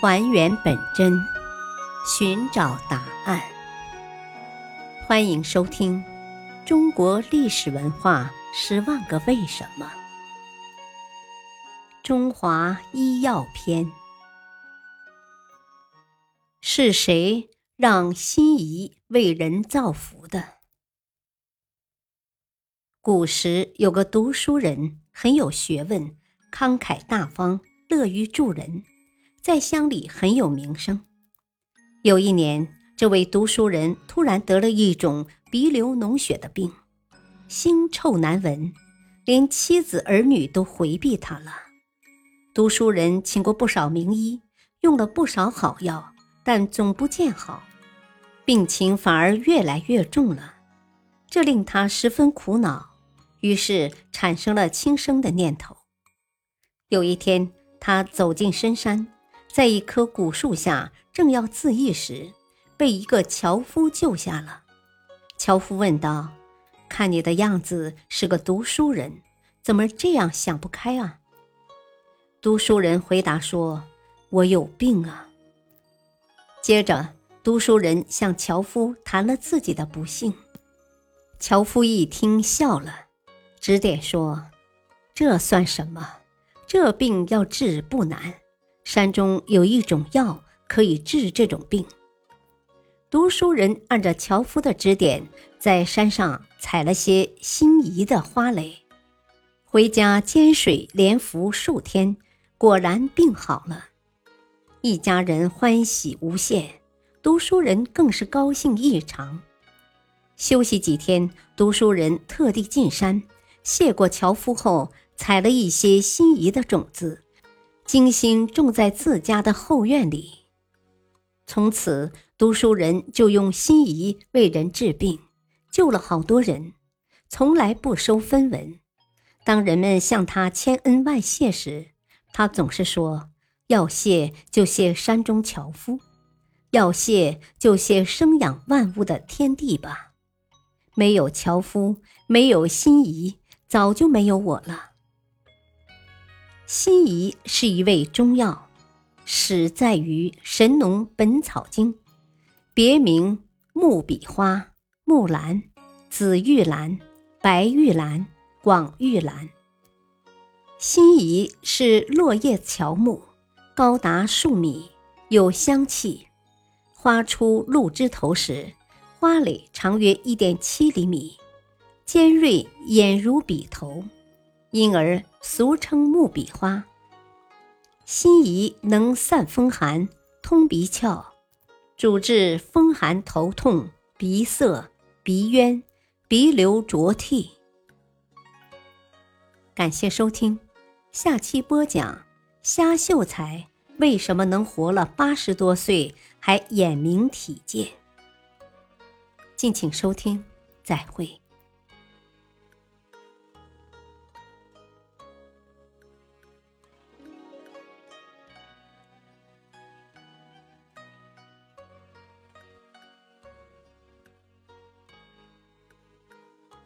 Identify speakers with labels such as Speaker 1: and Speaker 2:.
Speaker 1: 还原本真，寻找答案。欢迎收听《中国历史文化十万个为什么》——中华医药篇。是谁让辛夷为人造福的？古时有个读书人，很有学问，慷慨大方，乐于助人，在乡里很有名声。有一年，这位读书人突然得了一种鼻流脓血的病，腥臭难闻，连妻子儿女都回避他了。读书人请过不少名医，用了不少好药，但总不见好，病情反而越来越重了，这令他十分苦恼。于是产生了轻生的念头。有一天，他走进深山，在一棵古树下，正要自缢时，被一个樵夫救下了。樵夫问道：“看你的样子是个读书人，怎么这样想不开啊？”读书人回答说：“我有病啊。”接着，读书人向樵夫谈了自己的不幸。樵夫一听，笑了。指点说：“这算什么？这病要治不难。山中有一种药可以治这种病。”读书人按照樵夫的指点，在山上采了些心仪的花蕾，回家煎水连服数天，果然病好了。一家人欢喜无限，读书人更是高兴异常。休息几天，读书人特地进山。谢过樵夫后，采了一些心仪的种子，精心种在自家的后院里。从此，读书人就用心仪为人治病，救了好多人，从来不收分文。当人们向他千恩万谢时，他总是说：“要谢就谢山中樵夫，要谢就谢生养万物的天地吧。没有樵夫，没有心仪。”早就没有我了。辛夷是一味中药，始在于《神农本草经》，别名木笔花、木兰、紫玉兰、白玉兰、广玉兰。辛夷是落叶乔木，高达数米，有香气。花出露枝头时，花蕾长约一点七厘米。尖锐，眼如笔头，因而俗称木笔花。辛夷能散风寒、通鼻窍，主治风寒头痛、鼻塞、鼻渊、鼻流浊涕。感谢收听，下期播讲虾秀才为什么能活了八十多岁还眼明体健。敬请收听，再会。